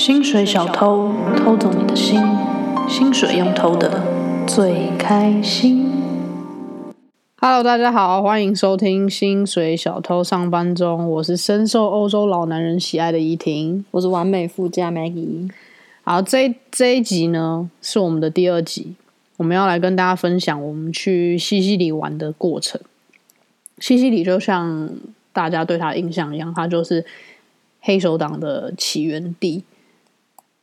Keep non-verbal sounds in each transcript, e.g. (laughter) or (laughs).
薪水小偷偷走你的心，薪水用偷的最开心。Hello，大家好，欢迎收听《薪水小偷上班中》，我是深受欧洲老男人喜爱的怡婷，我是完美富家 Maggie。好，这这一集呢是我们的第二集，我们要来跟大家分享我们去西西里玩的过程。西西里就像大家对他的印象一样，它就是黑手党的起源地。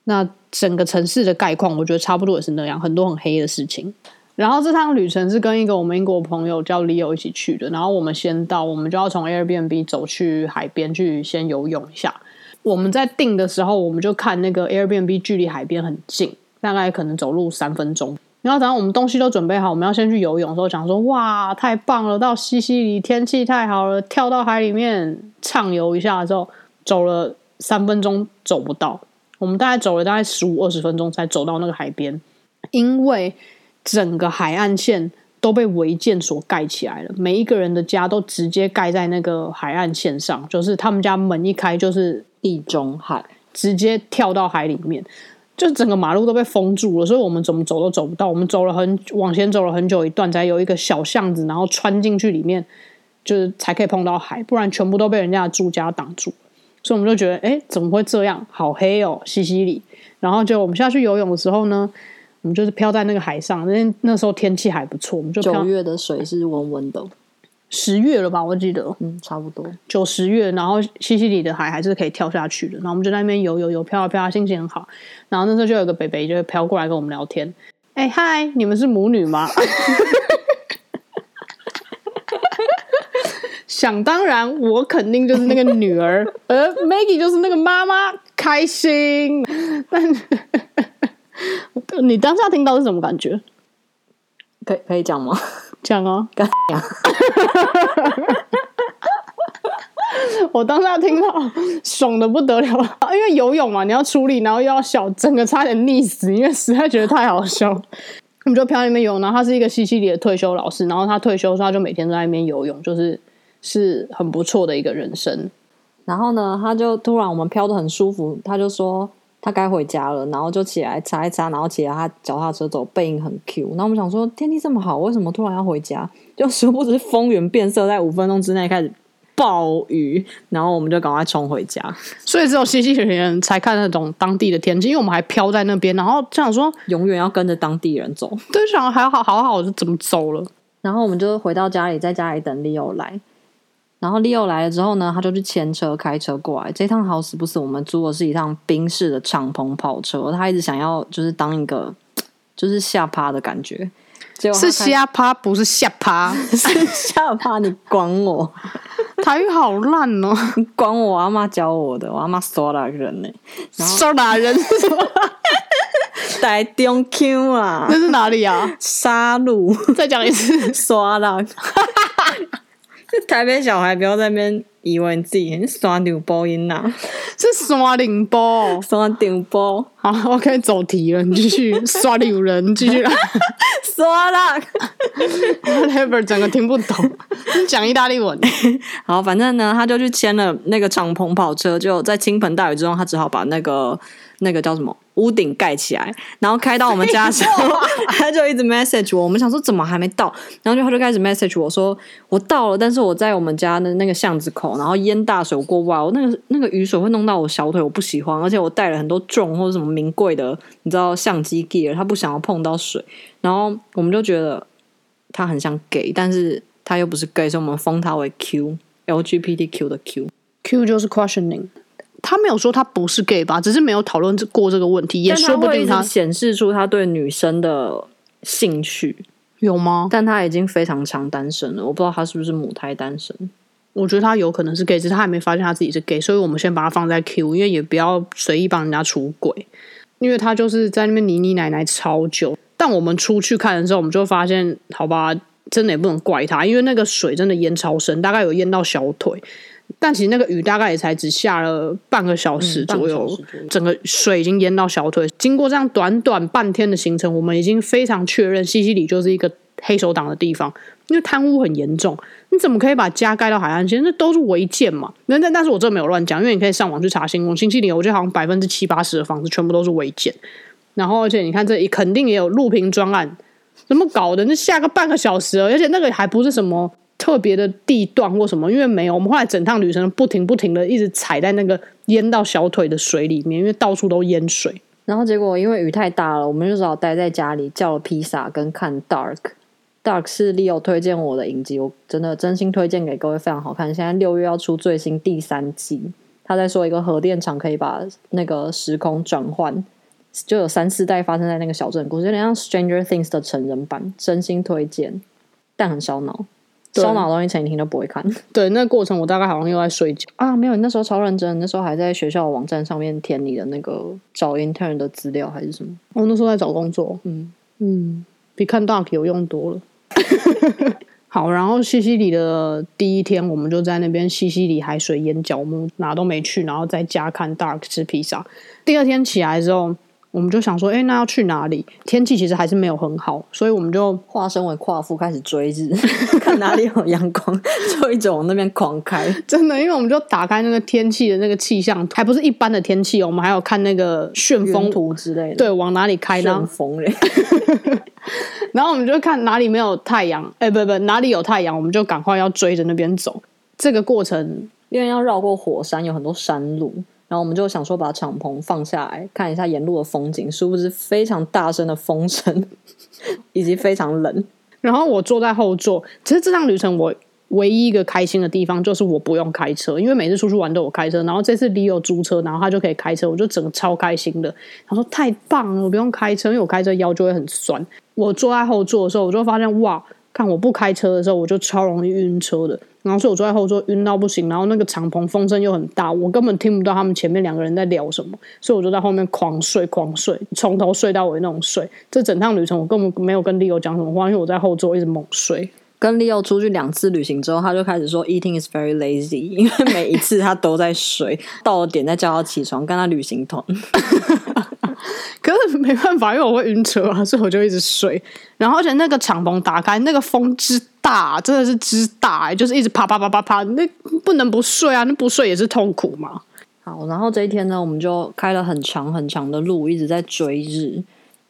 那整个城市的概况，我觉得差不多也是那样，很多很黑的事情。然后这趟旅程是跟一个我们英国朋友叫 Leo 一起去的。然后我们先到，我们就要从 Airbnb 走去海边去先游泳一下。我们在订的时候，我们就看那个 Airbnb 距离海边很近，大概可能走路三分钟。然后等我们东西都准备好，我们要先去游泳的时候，讲说哇，太棒了，到西西里天气太好了，跳到海里面畅游一下之后，走了三分钟走不到，我们大概走了大概十五二十分钟才走到那个海边，因为整个海岸线都被违建所盖起来了，每一个人的家都直接盖在那个海岸线上，就是他们家门一开就是地中海，直接跳到海里面。就整个马路都被封住了，所以我们怎么走都走不到。我们走了很往前走了很久一段，才有一个小巷子，然后穿进去里面，就是才可以碰到海，不然全部都被人家的住家挡住。所以我们就觉得，哎，怎么会这样？好黑哦，西西里。然后就我们下去游泳的时候呢，我们就是飘在那个海上，那那时候天气还不错，我们就九月的水是温温的。十月了吧，我记得，嗯，差不多九十月，然后西西里的海还是可以跳下去的。然后我们就在那边游游游，飘啊飘啊，心情很好。然后那时候就有个北北就飘过来跟我们聊天，哎、欸、嗨，你们是母女吗？(laughs) 想当然，我肯定就是那个女儿，而 (laughs) Maggie 就是那个妈妈，开心。但 (laughs) 你当下听到是什么感觉？可以可以讲吗？讲哦，干呀！(laughs) 我当下听到爽的不得了，因为游泳嘛，你要出力，然后又要小，整个差点溺死，因为实在觉得太好笑。我们就漂在里面游泳，然后他是一个西西里的退休老师，然后他退休的时候他就每天在那边游泳，就是是很不错的一个人生。然后呢，他就突然我们飘的很舒服，他就说。他该回家了，然后就起来擦一擦，然后起来他脚踏车走，背影很 Q。然后我们想说，天气这么好，为什么突然要回家？就殊不知风云变色，在五分钟之内开始暴雨，然后我们就赶快冲回家。所以只有西西里人才看得懂当地的天气，因为我们还飘在那边，然后就想说永远要跟着当地人走，对，想还好好好就怎么走了。然后我们就回到家里，在家里等 Leo 来。然后 Leo 来了之后呢，他就去牵车开车过来。这趟好死不死，我们租的是一趟宾士的敞篷跑车。他一直想要就是当一个就是下趴的感觉，是下趴不是下趴，(laughs) 是下趴。你管我？(laughs) 台语好烂哦！(laughs) 你管我？我阿妈教我的，我阿妈刷哪人呢？刷哪人是什么？台中腔啊？那是哪里啊？沙鹿。再讲一次，刷哪？(laughs) 台北小孩不要在那边以为你自己很刷牛波音呐，(laughs) 是刷零波，刷顶波。好，OK，走题了，你继续 (laughs) 刷牛人，继续刷啦。Whatever，整个听不懂，你讲意大利文。(laughs) 好，反正呢，他就去签了那个敞篷跑车，就在倾盆大雨之中，他只好把那个那个叫什么？屋顶盖起来，然后开到我们家的时候，他就一直 message 我。我们想说怎么还没到，然后就他就开始 message 我说我到了，但是我在我们家的那个巷子口，然后淹大水过不来，我那个那个雨水会弄到我小腿，我不喜欢，而且我带了很多重或者什么名贵的，你知道相机 gear，他不想要碰到水，然后我们就觉得他很像 gay，但是他又不是 gay，所以我们封他为 Q，LGBTQ 的 Q，Q 就是 questioning。他没有说他不是 gay 吧，只是没有讨论过这个问题，也说不定他显示出他对女生的兴趣有吗？但他已经非常常单身了，我不知道他是不是母胎单身。我觉得他有可能是 gay，只是他还没发现他自己是 gay，所以我们先把他放在 Q，因为也不要随意帮人家出轨，因为他就是在那边泥泥奶奶超久。但我们出去看的时候，我们就发现，好吧，真的也不能怪他，因为那个水真的淹超深，大概有淹到小腿。但其实那个雨大概也才只下了半个小时左右，嗯、整个水已经淹到小腿。经过这样短短半天的行程，我们已经非常确认西西里就是一个黑手党的地方，因为贪污很严重。你怎么可以把家盖到海岸线？那都是违建嘛。那但但是我这没有乱讲，因为你可以上网去查新闻。星期里我觉得好像百分之七八十的房子全部都是违建。然后而且你看这里肯定也有录屏专案，怎么搞的？那下个半个小时，而且那个还不是什么特别的地段或什么，因为没有。我们后来整趟旅程不停不停的一直踩在那个淹到小腿的水里面，因为到处都淹水。然后结果因为雨太大了，我们就只好待在家里叫了披萨跟看 Dark。Dark 是 Leo 推荐我的影集，我真的真心推荐给各位，非常好看。现在六月要出最新第三季，他在说一个核电厂可以把那个时空转换，就有三四代发生在那个小镇故事，有点像 Stranger Things 的成人版，真心推荐，但很烧脑，烧脑的东西前一天都不会看。对，那个过程我大概好像又在睡觉啊，没有，你那时候超认真，那时候还在学校网站上面填你的那个找 intern 的资料还是什么？我、哦、那时候在找工作，嗯嗯，比看 Dark 有用多了。(laughs) 好，然后西西里的第一天，我们就在那边西西里海水淹脚木，哪都没去，然后在家看 Dark 吃披萨。第二天起来之后，我们就想说，哎，那要去哪里？天气其实还是没有很好，所以我们就化身为夸父，开始追日，(laughs) 看哪里有阳光，就一直往那边狂开。真的，因为我们就打开那个天气的那个气象，还不是一般的天气哦，我们还有看那个旋风图之类的。对，往哪里开呢？旋风嘞。(laughs) 然后我们就看哪里没有太阳，哎，不不，哪里有太阳，我们就赶快要追着那边走。这个过程，因为要绕过火山，有很多山路，然后我们就想说把敞篷放下来看一下沿路的风景，殊不知非常大声的风声，(laughs) 以及非常冷。然后我坐在后座，其实这趟旅程我。唯一一个开心的地方就是我不用开车，因为每次出去玩都有开车。然后这次 Leo 租车，然后他就可以开车，我就整个超开心的。他说太棒了，我不用开车，因为我开车腰就会很酸。我坐在后座的时候，我就发现哇，看我不开车的时候，我就超容易晕车的。然后所以我坐在后座晕到不行，然后那个敞篷风声又很大，我根本听不到他们前面两个人在聊什么，所以我就在后面狂睡狂睡，从头睡到尾那种睡。这整趟旅程我根本没有跟 Leo 讲什么话，因为我在后座一直猛睡。跟 Leo 出去两次旅行之后，他就开始说 “eating is very lazy”，因为每一次他都在睡，(laughs) 到了点再叫他起床，跟他旅行团。(laughs) 可是没办法，因为我会晕车啊，所以我就一直睡。然后而且那个敞篷打开，那个风之大，真的是之大，就是一直啪啪啪啪啪，那不能不睡啊，那不睡也是痛苦嘛。好，然后这一天呢，我们就开了很长很长的路，一直在追日。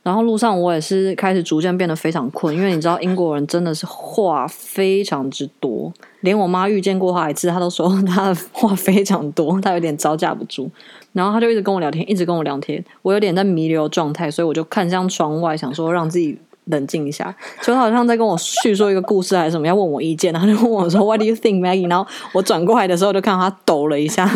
然后路上我也是开始逐渐变得非常困，因为你知道英国人真的是话非常之多，连我妈遇见过他一次，她都说他的话非常多，她有点招架不住。然后他就一直跟我聊天，一直跟我聊天，我有点在弥留状态，所以我就看向窗外，想说让自己。冷静一下，就他好像在跟我叙述一个故事还是什么，要问我意见，(laughs) 然后就问我说 “What do you think, Maggie？” 然后我转过来的时候，就看到他抖了一下，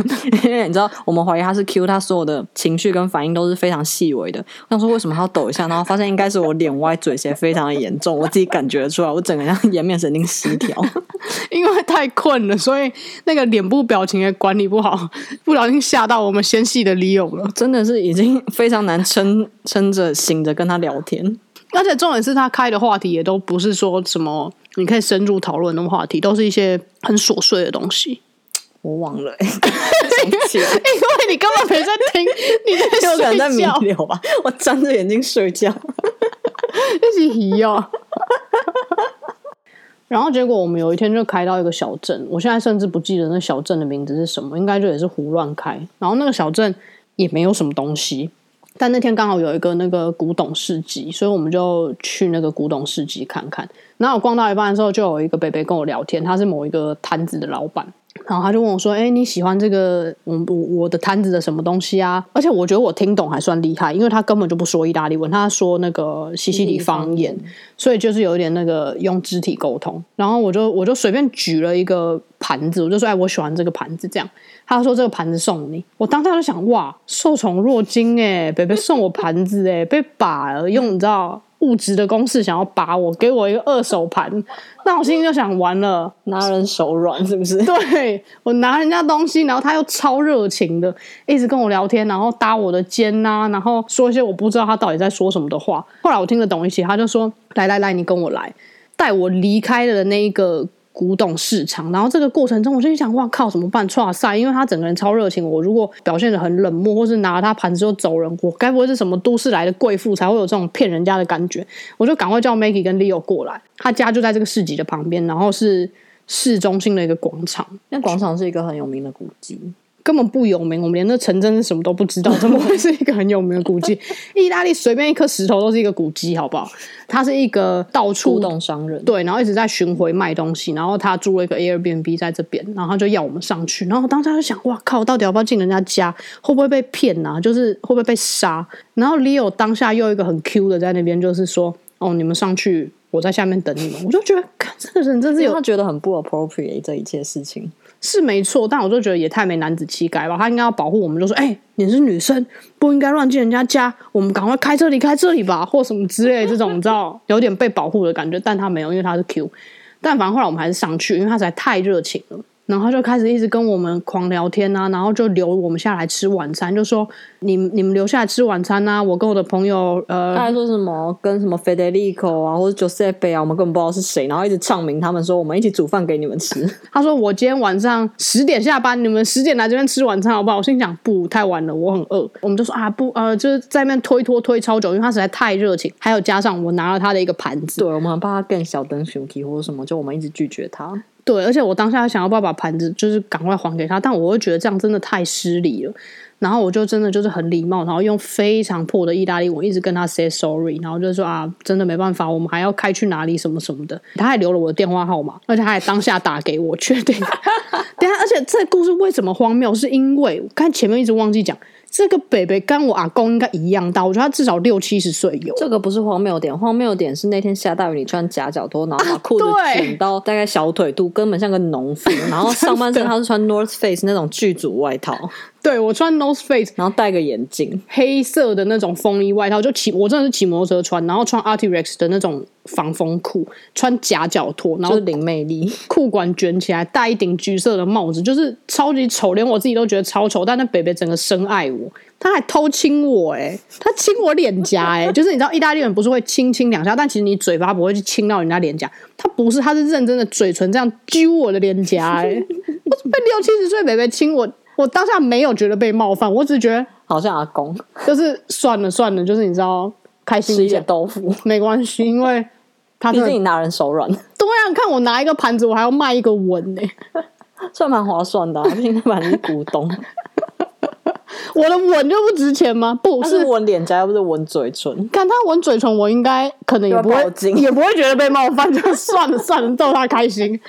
因 (laughs) 为你知道，我们怀疑他是 Q，他所有的情绪跟反应都是非常细微的。我想说为什么他要抖一下，然后发现应该是我脸歪嘴斜非常的严重，我自己感觉出来，我整个像颜面神经失调，(laughs) 因为太困了，所以那个脸部表情也管理不好，不小心吓到我们纤细的 Leo 了，真的是已经非常难撑撑着醒着跟他聊天。而且重点是他开的话题也都不是说什么你可以深入讨论的话题，都是一些很琐碎的东西。我忘了、欸，(laughs) (laughs) 因为你根本没在听，你在 (laughs) 睡觉在弥留吧？我睁着眼睛睡觉，一起皮哦。然后结果我们有一天就开到一个小镇，我现在甚至不记得那小镇的名字是什么，应该就也是胡乱开。然后那个小镇也没有什么东西。但那天刚好有一个那个古董市集，所以我们就去那个古董市集看看。然后我逛到一半的时候，就有一个伯伯跟我聊天，他是某一个摊子的老板。然后他就问我说：“哎，你喜欢这个我我我的摊子的什么东西啊？”而且我觉得我听懂还算厉害，因为他根本就不说意大利文，他说那个西西里方言，所以就是有一点那个用肢体沟通。然后我就我就随便举了一个盘子，我就说：“哎，我喜欢这个盘子。”这样。他说：“这个盘子送你。”我当下就想：“哇，受宠若惊哎！北北送我盘子哎，被把了，用你知道物质的公式想要把我，给我一个二手盘。”那我心里就想：完了，拿人手软是不是？对，我拿人家东西，然后他又超热情的，一直跟我聊天，然后搭我的肩呐、啊，然后说一些我不知道他到底在说什么的话。后来我听得懂一些，他就说：“来来来，你跟我来，带我离开了那一个。”古董市场。然后这个过程中，我就想，哇靠，怎么办？剉赛，因为他整个人超热情。我如果表现的很冷漠，或是拿了他盘子就走人，我该不会是什么都市来的贵妇才会有这种骗人家的感觉？我就赶快叫 Maggie 跟 Leo 过来，他家就在这个市集的旁边，然后是市中心的一个广场。那广场是一个很有名的古迹。根本不有名，我们连那城镇是什么都不知道，怎么会是一个很有名的古迹？(laughs) 意大利随便一颗石头都是一个古迹，好不好？他是一个到处动商人，对，然后一直在巡回卖东西，然后他租了一个 Airbnb 在这边，然后他就要我们上去，然后当时就想，哇靠，到底要不要进人家家？会不会被骗啊？就是会不会被杀？然后 Leo 当下又一个很 Q 的在那边，就是说，哦，你们上去，我在下面等你们。我就觉得，看这个人真是有，他觉得很不 appropriate 这一切事情。是没错，但我就觉得也太没男子气概吧。他应该要保护我们，就说：“哎、你是女生，不应该乱进人家家，我们赶快开车离开这里吧，或什么之类这种，你知道，有点被保护的感觉。”但他没有，因为他是 Q。但反正后来我们还是上去，因为他实在太热情了。然后他就开始一直跟我们狂聊天啊，然后就留我们下来吃晚餐，就说你你们留下来吃晚餐啊，我跟我的朋友呃，他还说什么跟什么 Federico 啊，或者 Giuseppe 啊，我们根本不知道是谁，然后一直唱名他们说我们一起煮饭给你们吃。(laughs) 他说我今天晚上十点下班，你们十点来这边吃晚餐好不好？我心想不太晚了，我很饿。我们就说啊不呃，就是在那边推脱推超久，因为他实在太热情，还有加上我拿了他的一个盘子，对，我们怕他更小灯 Suki 或者什么，就我们一直拒绝他。对，而且我当下想要不要把盘子就是赶快还给他，但我会觉得这样真的太失礼了。然后我就真的就是很礼貌，然后用非常破的意大利文一直跟他 say sorry，然后就说啊，真的没办法，我们还要开去哪里什么什么的。他还留了我的电话号码，而且他还当下打给我，确定。(laughs) 等下，而且这故事为什么荒谬？是因为我看前面一直忘记讲。这个北北跟我阿公应该一样大，我觉得他至少六七十岁有。这个不是荒谬点，荒谬点是那天下大雨，你穿夹脚拖，然后 (laughs) 把裤子卷到大概小腿肚，根本像个农夫。然后上半身 (laughs) 他是穿 North Face 那种剧组外套。对，我穿 North Face，然后戴个眼镜，黑色的那种风衣外套，就骑我真的是骑摩托车穿，然后穿 Arc'teryx 的那种防风裤，穿夹脚拖，然后零魅力，裤管卷起来，戴一顶橘色的帽子，就是超级丑，连我自己都觉得超丑。但那北北整个深爱我，他还偷亲我，哎，他亲我脸颊，哎，(laughs) 就是你知道意大利人不是会亲亲两下，但其实你嘴巴不会去亲到人家脸颊，他不是，他是认真的嘴唇这样揪我的脸颊，哎，(laughs) 我被六七十岁北北亲我。我当下没有觉得被冒犯，我只是觉得好像阿公，(laughs) 就是算了算了，就是你知道，开心一点豆腐没关系，因为他毕竟你拿人手软。对啊，看我拿一个盘子，我还要卖一个吻呢，(laughs) 算蛮划算的，啊，毕竟那盘是古董。我的吻就不值钱吗？不是吻脸颊，又不是吻嘴唇。看他吻嘴唇，我应该可能也不会，也不会觉得被冒犯，就算了算了，逗他开心。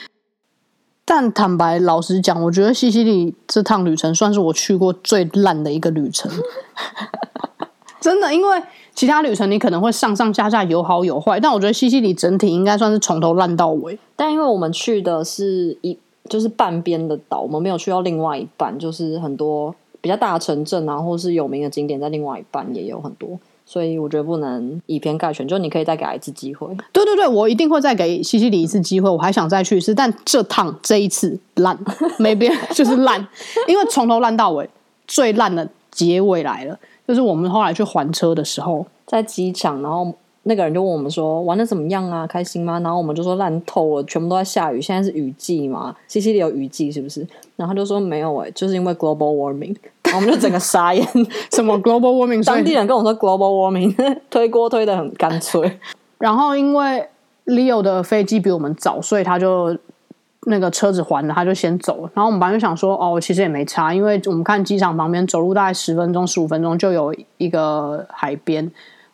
但坦白老实讲，我觉得西西里这趟旅程算是我去过最烂的一个旅程。(laughs) 真的，因为其他旅程你可能会上上下下有好有坏，但我觉得西西里整体应该算是从头烂到尾。但因为我们去的是一就是半边的岛，我们没有去到另外一半，就是很多比较大的城镇啊，或是有名的景点，在另外一半也有很多。所以我觉得不能以偏概全，就你可以再给他一次机会。对对对，我一定会再给西西里一次机会，我还想再去一次，但这趟这一次烂，没变就是烂，因为从头烂到尾，最烂的结尾来了，就是我们后来去还车的时候，在机场，然后。那个人就问我们说：“玩的怎么样啊？开心吗？”然后我们就说：“烂透了，全部都在下雨，现在是雨季嘛？西西里有雨季是不是？”然后他就说：“没有哎、欸，就是因为 global warming。”然后我们就整个傻眼，(laughs) 什么 global warming？当地人跟我说 global warming，(laughs) 推锅推得很干脆。然后因为 Leo 的飞机比我们早，所以他就那个车子还了，他就先走了。然后我们本来就想说：“哦，其实也没差，因为我们看机场旁边走路大概十分钟、十五分钟就有一个海边。”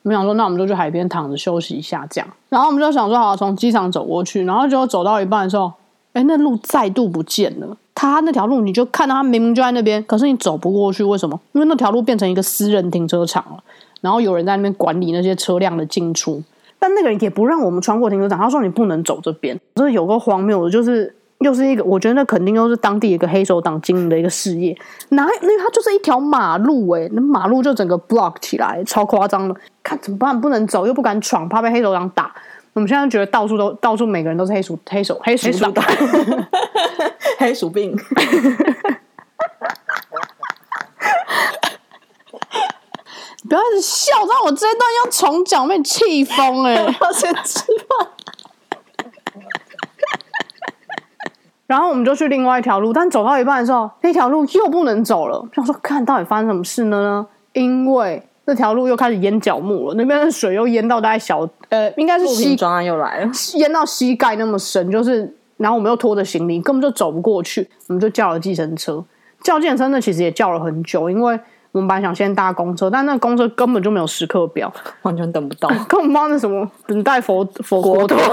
我想说，那我们就去海边躺着休息一下，这样。然后我们就想说，好，从机场走过去。然后结果走到一半的时候，哎，那路再度不见了。他那条路，你就看到他明明就在那边，可是你走不过去，为什么？因为那条路变成一个私人停车场了。然后有人在那边管理那些车辆的进出，但那个人也不让我们穿过停车场。他说你不能走这边，这有个荒谬的，就是。又是一个，我觉得那肯定又是当地一个黑手党经营的一个事业。哪？因为它就是一条马路，欸，诶，那马路就整个 block 起来，超夸张的。看怎么办？不能走，又不敢闯，怕被黑手党打。我们现在觉得到处都，到处每个人都是黑鼠、黑手、黑鼠党、黑鼠 (laughs) 病。不要一直笑，让我这一段要重讲，被气疯哎！(laughs) 我先吃然后我们就去另外一条路，但走到一半的时候，那条路又不能走了。想说看到底发生什么事了呢？因为那条路又开始淹脚木了，那边的水又淹到大概小呃，应该是膝专案又来了，淹到膝盖那么深，就是然后我们又拖着行李，根本就走不过去，我们就叫了计程车。叫计程车那其实也叫了很久，因为我们本来想先搭公车，但那公车根本就没有时刻表，(laughs) 完全等不到，(laughs) 根本不知道那什么等待佛佛国陀。(laughs)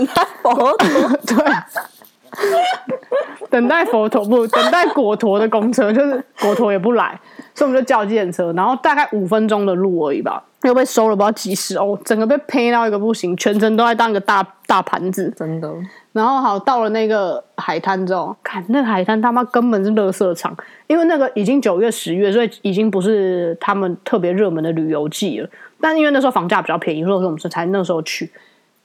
等待佛陀，(laughs) 对，等待佛陀不等待果陀的公车，就是果陀也不来，所以我们就叫计程车，然后大概五分钟的路而已吧，又被收了不知道几十欧，整个被呸到一个不行，全程都在当一个大大盘子，真的。然后好到了那个海滩之后，看那个海滩他妈根本是垃圾场，因为那个已经九月十月，所以已经不是他们特别热门的旅游季了。但因为那时候房价比较便宜，所以说我们是才那时候去。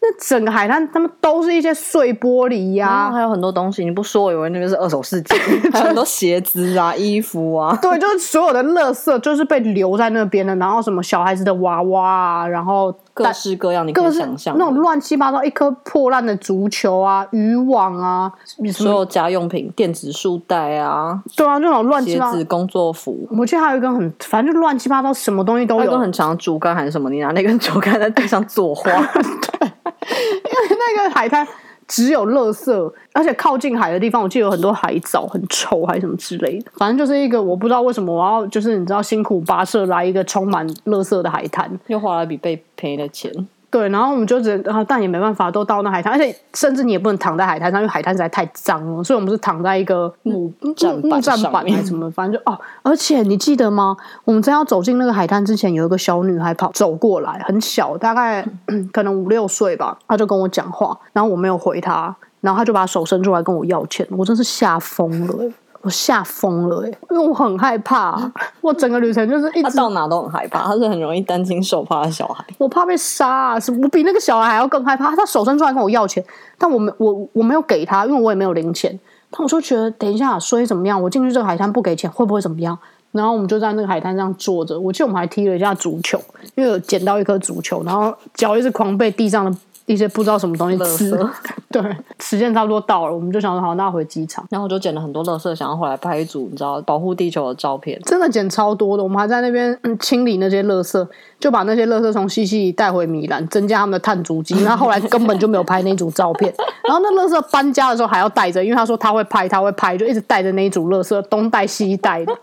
那整个海滩，他们都是一些碎玻璃呀、啊，还有很多东西。你不说，我以为那边是二手世界，(laughs) 还有很多鞋子啊、衣服啊。(laughs) 对，就是所有的垃圾，就是被留在那边的。然后什么小孩子的娃娃啊，然后各式各样，你可以想象那种乱七八糟，一颗破烂的足球啊、渔网啊，所有家用品、电子书袋啊，对啊，那种乱七八糟工作服。我记得还有一根很，反正就乱七八糟，什么东西都有。一根很长竹竿还是什么？你拿那根竹竿在地上作画。(laughs) 对。(laughs) 因为那个海滩只有垃圾，而且靠近海的地方，我记得有很多海藻，很臭还是什么之类的。反正就是一个我不知道为什么我要，就是你知道辛苦跋涉来一个充满垃圾的海滩，又花了比被赔的钱。对，然后我们就只能，但也没办法，都到那海滩，而且甚至你也不能躺在海滩上，因为海滩实在太脏了，所以我们是躺在一个木栈木栈板还是什么，反正就哦。而且你记得吗？我们在要走进那个海滩之前，有一个小女孩跑走过来，很小，大概 (laughs) 可能五六岁吧，她就跟我讲话，然后我没有回她，然后她就把手伸出来跟我要钱，我真是吓疯了。我吓疯了哎、欸，因为我很害怕，我整个旅程就是一直他到哪都很害怕，他是很容易担惊受怕的小孩。我怕被杀、啊，是我比那个小孩还要更害怕。他手伸出来跟我要钱，但我没我我没有给他，因为我也没有零钱。但我就觉得，等一下，所以怎么样？我进去这个海滩不给钱，会不会怎么样？然后我们就在那个海滩上坐着。我记得我们还踢了一下足球，因为有捡到一颗足球，然后脚一直狂被地上的。一些不知道什么东西吃，(laughs) 对，时间差不多到了，我们就想说好，那回机场，然后我就捡了很多垃圾，想要回来拍一组你知道保护地球的照片，真的捡超多的，我们还在那边、嗯、清理那些垃圾，就把那些垃圾从西西里带回米兰，增加他们的碳足迹。然后后来根本就没有拍那组照片，然后那垃圾搬家的时候还要带着，因为他说他会拍，他会拍，就一直带着那一组垃圾东带西带的。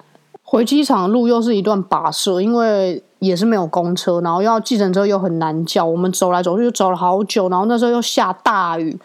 回机场的路又是一段跋涉，因为。也是没有公车，然后要计程车又很难叫，我们走来走去就走了好久，然后那时候又下大雨，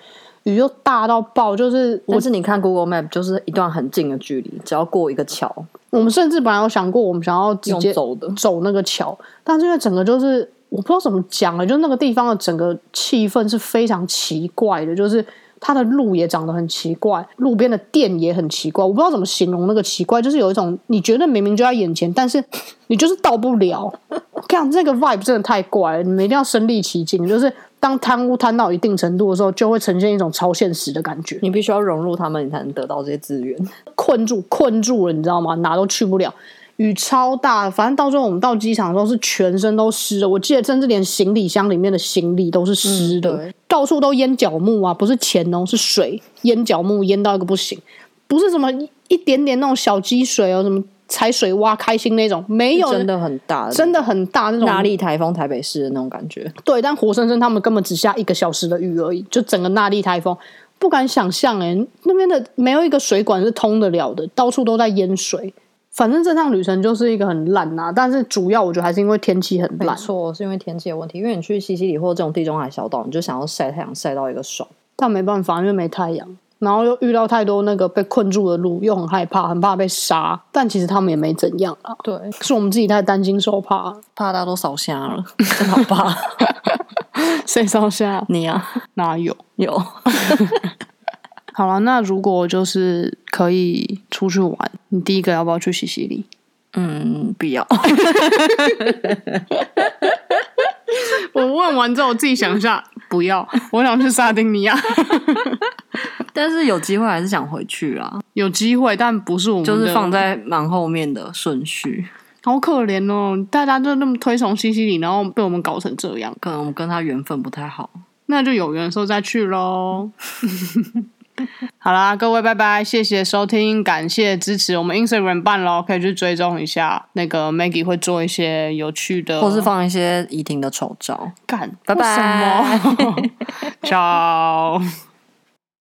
雨又大到爆，就是但是你看 Google Map 就是一段很近的距离，只要过一个桥。我们甚至本来有想过，我们想要直接走的走那个桥，但是因为整个就是我不知道怎么讲了，就那个地方的整个气氛是非常奇怪的，就是。它的路也长得很奇怪，路边的店也很奇怪，我不知道怎么形容那个奇怪，就是有一种你觉得明明就在眼前，但是你就是到不了。(laughs) 看这个 vibe 真的太怪了，你们一定要身临其境。就是当贪污贪到一定程度的时候，就会呈现一种超现实的感觉。你必须要融入他们，你才能得到这些资源。困住，困住了，你知道吗？哪都去不了。雨超大，反正到最后我们到机场的时候是全身都湿的。我记得甚至连行李箱里面的行李都是湿的，嗯、到处都淹脚木啊！不是钱哦，是水淹脚木，淹到一个不行。不是什么一点点那种小积水哦，什么踩水洼开心那种，没有，真的很大，真的很大那种。纳莉台风台北市的那种感觉。对，但活生生他们根本只下一个小时的雨而已，就整个纳莉台风不敢想象诶，那边的没有一个水管是通得了的，到处都在淹水。反正这趟旅程就是一个很烂呐、啊，但是主要我觉得还是因为天气很烂。没错，是因为天气的问题。因为你去西西里或这种地中海小岛，你就想要晒太阳晒到一个爽，但没办法，因为没太阳，然后又遇到太多那个被困住的路，又很害怕，很怕被杀。但其实他们也没怎样啊。对，是我们自己太担惊受怕，怕大家都烧瞎了，真好怕。(laughs) 谁烧瞎？你啊？哪有？有。(laughs) 好了，那如果就是可以出去玩，你第一个要不要去西西里？嗯，不要。(laughs) 我问完之后，我自己想一下，不要。我想去萨丁尼亚，(laughs) 但是有机会还是想回去啊。有机会，但不是我们，就是放在蛮后面的顺序。好可怜哦，大家就那么推崇西西里，然后被我们搞成这样，可能我们跟他缘分不太好。那就有缘的时候再去喽。(laughs) (laughs) 好啦，各位拜拜，谢谢收听，感谢支持。我们 Instagram 办咯，可以去追踪一下。那个 Maggie 会做一些有趣的，或是放一些怡婷的丑照。干，拜拜，什么？(laughs) (laughs) Ciao。